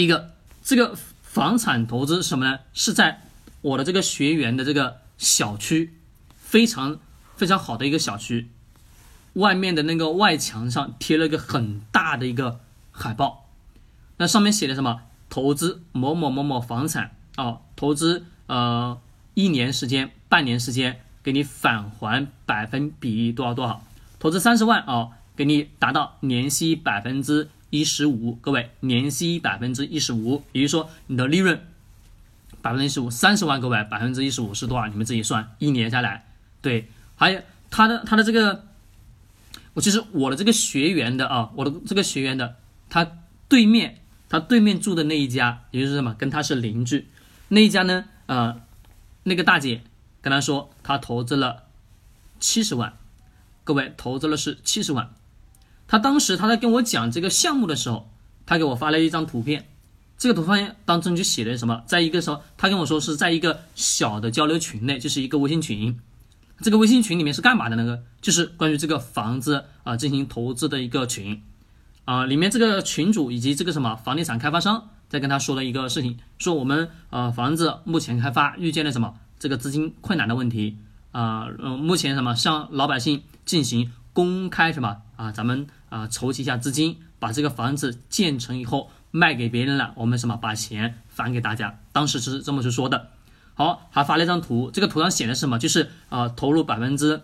第一个，这个房产投资是什么呢？是在我的这个学员的这个小区，非常非常好的一个小区，外面的那个外墙上贴了一个很大的一个海报，那上面写的什么？投资某某某某房产啊，投资呃一年时间、半年时间，给你返还百分比多少多少？投资三十万啊，给你达到年息百分之一十五。各位，年息百分之一十五，也就是说你的利润百分之一十五，三十万，各位百分之一十五是多少？你们自己算，一年下来，对，还有他的他的这个，我就是我的这个学员的啊，我的这个学员的，他对面。他对面住的那一家，也就是什么，跟他是邻居。那一家呢，呃，那个大姐跟他说，他投资了七十万。各位，投资了是七十万。他当时他在跟我讲这个项目的时候，他给我发了一张图片。这个图片当中就写的什么，在一个时候，他跟我说是在一个小的交流群内，就是一个微信群。这个微信群里面是干嘛的？那个就是关于这个房子啊进行投资的一个群。啊，里面这个群主以及这个什么房地产开发商在跟他说了一个事情，说我们呃房子目前开发遇见了什么这个资金困难的问题啊，嗯，目前什么向老百姓进行公开什么啊，咱们啊筹集一下资金，把这个房子建成以后卖给别人了，我们什么把钱返给大家，当时是这么去说的。好，还发了一张图，这个图上写的是什么？就是啊投入百分之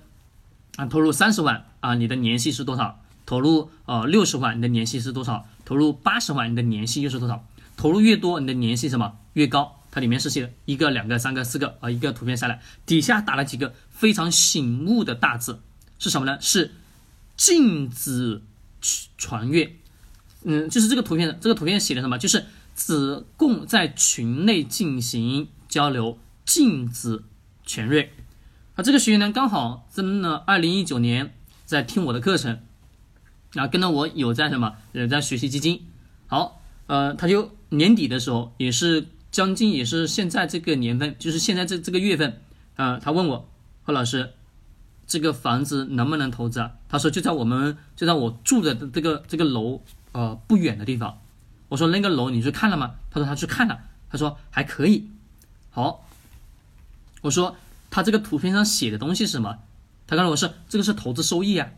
啊投入三十万啊，你的年息是多少？投入呃六十万，你的年息是多少？投入八十万，你的年息又是多少？投入越多，你的年息什么越高？它里面是写一个、两个、三个、四个啊，一个图片下来，底下打了几个非常醒目的大字，是什么呢？是禁止传阅。嗯，就是这个图片，这个图片写的什么？就是只供在群内进行交流，禁止传阅。啊，这个学员呢，刚好真的二零一九年在听我的课程。然后跟着我有在什么，有在学习基金。好，呃，他就年底的时候，也是将近也是现在这个年份，就是现在这这个月份，呃，他问我何老师，这个房子能不能投资啊？他说就在我们就在我住的这个这个楼呃不远的地方。我说那个楼你去看了吗？他说他去看了，他说还可以。好，我说他这个图片上写的东西是什么？他告诉我是这个是投资收益啊。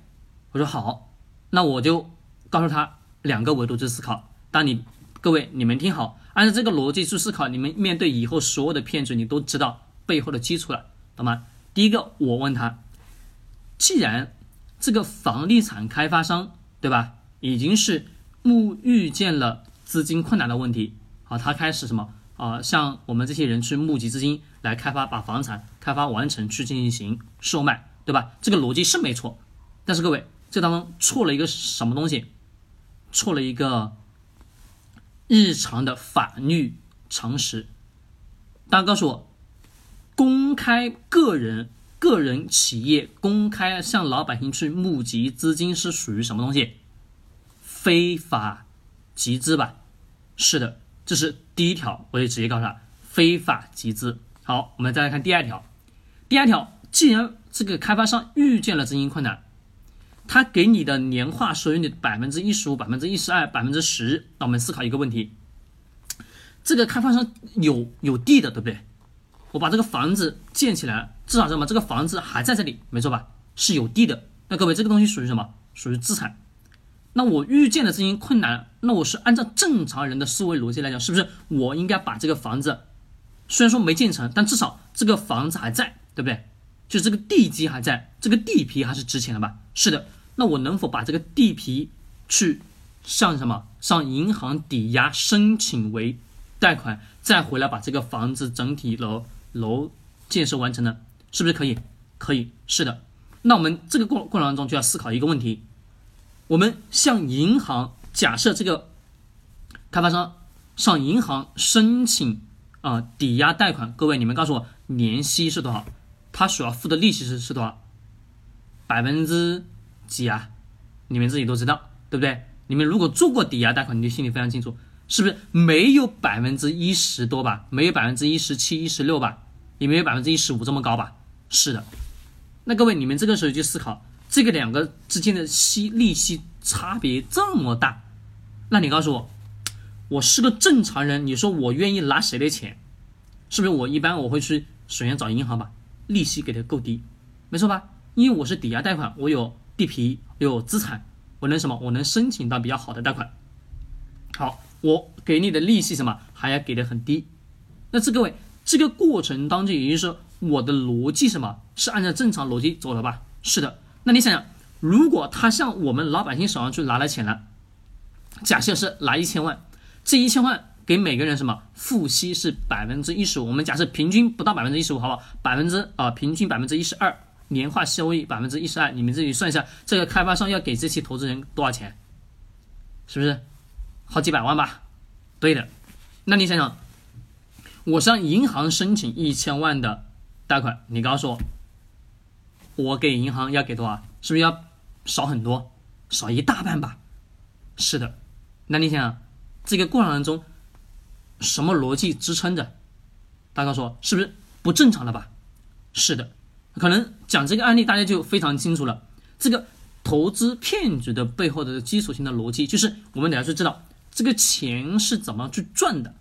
我说好。那我就告诉他两个维度去思考。当你各位你们听好，按照这个逻辑去思考，你们面对以后所有的骗局，你都知道背后的基础了，懂吗？第一个，我问他，既然这个房地产开发商对吧，已经是目遇见了资金困难的问题，好，他开始什么啊？向我们这些人去募集资金来开发，把房产开发完成去进行售卖，对吧？这个逻辑是没错，但是各位。这当中错了一个什么东西？错了一个日常的法律常识。大家告诉我，公开个人、个人企业公开向老百姓去募集资金是属于什么东西？非法集资吧？是的，这是第一条，我就直接告诉他非法集资。好，我们再来看第二条。第二条，既然这个开发商遇见了资金困难。他给你的年化收益率百分之一十五、百分之一十二、百分之十，那我们思考一个问题：这个开发商有有地的，对不对？我把这个房子建起来，至少什么？这个房子还在这里，没错吧？是有地的。那各位，这个东西属于什么？属于资产。那我遇见了这些困难，那我是按照正常人的思维逻辑来讲，是不是我应该把这个房子，虽然说没建成，但至少这个房子还在，对不对？就这个地基还在，这个地皮还是值钱的吧？是的。那我能否把这个地皮去向什么向银行抵押申请为贷款，再回来把这个房子整体楼楼建设完成呢？是不是可以？可以，是的。那我们这个过过程当中就要思考一个问题：我们向银行假设这个开发商向银行申请啊抵押贷款，各位你们告诉我年息是多少？他所要付的利息是是多少？百分之？几啊？你们自己都知道，对不对？你们如果做过抵押贷款，你就心里非常清楚，是不是没有百分之一十多吧？没有百分之一十七、一十六吧？也没有百分之一十五这么高吧？是的。那各位，你们这个时候就思考，这个两个之间的息利息差别这么大，那你告诉我，我是个正常人，你说我愿意拿谁的钱？是不是我一般我会去首先找银行吧，利息给的够低，没错吧？因为我是抵押贷款，我有地皮，有资产，我能什么？我能申请到比较好的贷款。好，我给你的利息什么还要给的很低。那这各位，这个过程当中，也就是说我的逻辑什么是按照正常逻辑走的吧？是的。那你想想，如果他向我们老百姓手上去拿了钱了，假设是拿一千万，这一千万。给每个人什么付息是百分之一十五，我们假设平均不到百分之一十五，好不好？百分之啊，平均百分之一十二，年化收益百分之一十二，你们自己算一下，这个开发商要给这些投资人多少钱？是不是好几百万吧？对的，那你想想，我向银行申请一千万的贷款，你告诉我，我给银行要给多少？是不是要少很多？少一大半吧？是的，那你想这个过程当中。什么逻辑支撑着？大家说是不是不正常的吧？是的，可能讲这个案例大家就非常清楚了。这个投资骗局的背后的基础性的逻辑，就是我们得要去知道这个钱是怎么去赚的。